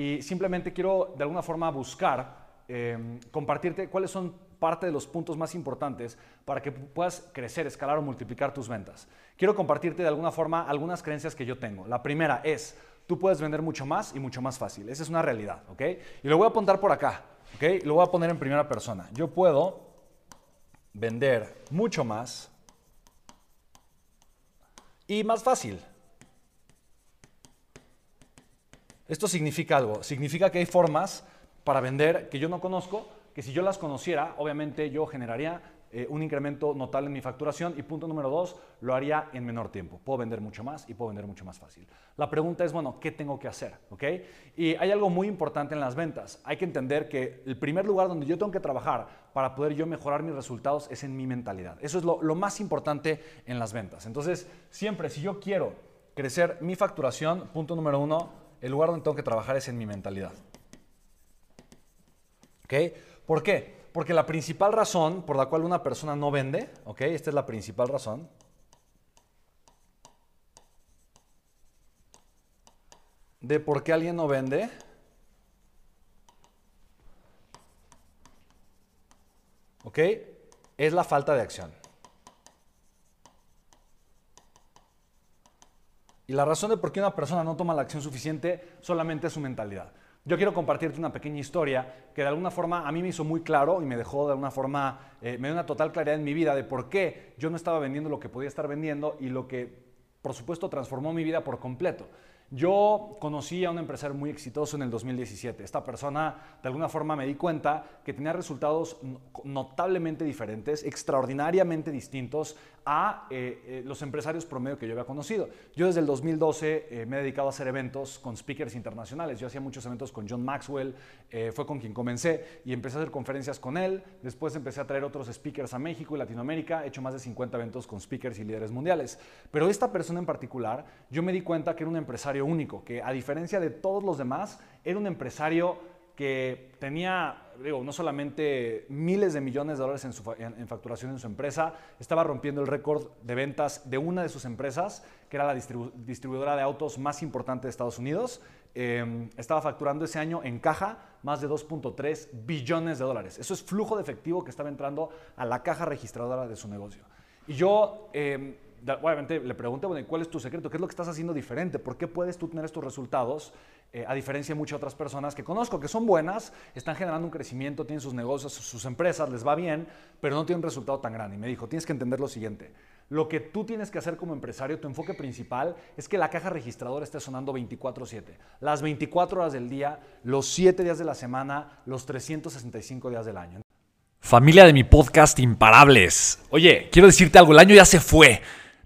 y simplemente quiero de alguna forma buscar, eh, compartirte cuáles son parte de los puntos más importantes para que puedas crecer, escalar o multiplicar tus ventas. Quiero compartirte de alguna forma algunas creencias que yo tengo. La primera es, tú puedes vender mucho más y mucho más fácil. Esa es una realidad, ¿ok? Y lo voy a apuntar por acá, ¿ok? Lo voy a poner en primera persona. Yo puedo vender mucho más y más fácil. Esto significa algo. Significa que hay formas para vender que yo no conozco, que si yo las conociera, obviamente yo generaría eh, un incremento notable en mi facturación y punto número dos, lo haría en menor tiempo. Puedo vender mucho más y puedo vender mucho más fácil. La pregunta es, bueno, ¿qué tengo que hacer? ¿Ok? Y hay algo muy importante en las ventas. Hay que entender que el primer lugar donde yo tengo que trabajar para poder yo mejorar mis resultados es en mi mentalidad. Eso es lo, lo más importante en las ventas. Entonces, siempre, si yo quiero crecer mi facturación, punto número uno, el lugar donde tengo que trabajar es en mi mentalidad. ¿Ok? ¿Por qué? Porque la principal razón por la cual una persona no vende, ¿ok? Esta es la principal razón. De por qué alguien no vende. ¿Ok? Es la falta de acción. Y la razón de por qué una persona no toma la acción suficiente solamente es su mentalidad. Yo quiero compartirte una pequeña historia que de alguna forma a mí me hizo muy claro y me dejó de alguna forma, eh, me dio una total claridad en mi vida de por qué yo no estaba vendiendo lo que podía estar vendiendo y lo que, por supuesto, transformó mi vida por completo. Yo conocí a un empresario muy exitoso en el 2017. Esta persona, de alguna forma, me di cuenta que tenía resultados notablemente diferentes, extraordinariamente distintos a eh, eh, los empresarios promedio que yo había conocido. Yo desde el 2012 eh, me he dedicado a hacer eventos con speakers internacionales. Yo hacía muchos eventos con John Maxwell, fue con quien comencé y empecé a hacer conferencias con él. Después empecé a traer otros speakers a México y Latinoamérica. He hecho más de 50 eventos con speakers y líderes mundiales. Pero esta persona en particular, yo me di cuenta que era un empresario único, que a diferencia de todos los demás, era un empresario que tenía, digo, no solamente miles de millones de dólares en, facturación en su empresa, estaba rompiendo el récord de ventas de una de sus empresas, que era la distribuidora de autos más importante de Estados Unidos. Em, estaba facturando ese año en caja más de 2.3 billones de dólares. Eso es flujo de efectivo que estaba entrando a la caja registradora de su negocio. Y yo... Em, obviamente le pregunté, bueno, ¿cuál es tu secreto? ¿Qué es lo que estás haciendo diferente? ¿Por qué puedes tú tener estos resultados eh, a diferencia de muchas otras personas que conozco que son buenas, están generando un crecimiento, tienen sus negocios, sus empresas, les va bien, pero no tienen un resultado tan grande? Y me dijo, tienes que entender lo siguiente. Lo que tú tienes que hacer como empresario, tu enfoque principal, es que la caja registradora esté sonando 24/7. Las 24 horas del día, los 7 días de la semana, los 365 días del año. Familia de mi podcast Imparables. Oye, quiero decirte algo, el año ya se fue.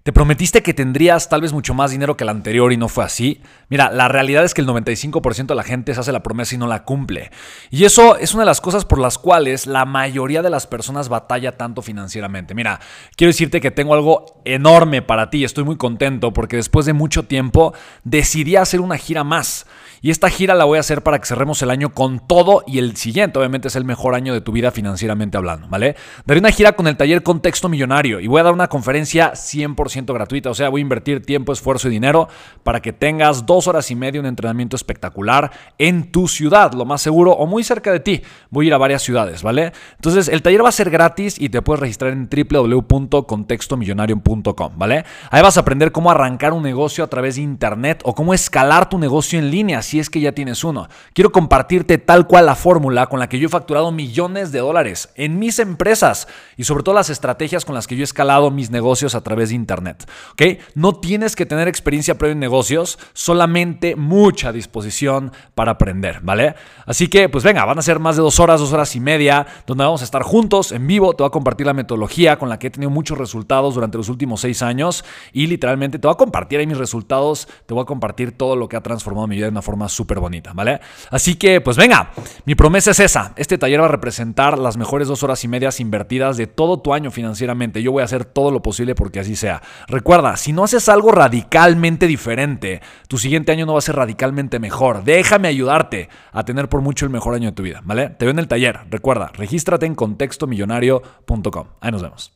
Te prometiste que tendrías tal vez mucho más dinero que el anterior y no fue así. Mira, la realidad es que el 95% de la gente se hace la promesa y no la cumple. Y eso es una de las cosas por las cuales la mayoría de las personas batalla tanto financieramente. Mira, quiero decirte que tengo algo enorme para ti. Estoy muy contento porque después de mucho tiempo decidí hacer una gira más. Y esta gira la voy a hacer para que cerremos el año con todo y el siguiente obviamente es el mejor año de tu vida financieramente hablando, ¿vale? Daré una gira con el taller Contexto Millonario y voy a dar una conferencia 100% gratuita, o sea, voy a invertir tiempo, esfuerzo y dinero para que tengas dos horas y media un entrenamiento espectacular en tu ciudad, lo más seguro o muy cerca de ti. Voy a ir a varias ciudades, ¿vale? Entonces, el taller va a ser gratis y te puedes registrar en www.contextomillonario.com, ¿vale? Ahí vas a aprender cómo arrancar un negocio a través de internet o cómo escalar tu negocio en línea es que ya tienes uno. Quiero compartirte tal cual la fórmula con la que yo he facturado millones de dólares en mis empresas y sobre todo las estrategias con las que yo he escalado mis negocios a través de Internet. ¿Ok? No tienes que tener experiencia previa en negocios, solamente mucha disposición para aprender, ¿vale? Así que, pues venga, van a ser más de dos horas, dos horas y media, donde vamos a estar juntos en vivo. Te voy a compartir la metodología con la que he tenido muchos resultados durante los últimos seis años y literalmente te voy a compartir ahí mis resultados, te voy a compartir todo lo que ha transformado mi vida de una forma súper bonita, ¿vale? Así que, pues venga, mi promesa es esa. Este taller va a representar las mejores dos horas y medias invertidas de todo tu año financieramente. Yo voy a hacer todo lo posible porque así sea. Recuerda, si no haces algo radicalmente diferente, tu siguiente año no va a ser radicalmente mejor. Déjame ayudarte a tener por mucho el mejor año de tu vida, ¿vale? Te veo en el taller. Recuerda, regístrate en contextomillonario.com. Ahí nos vemos.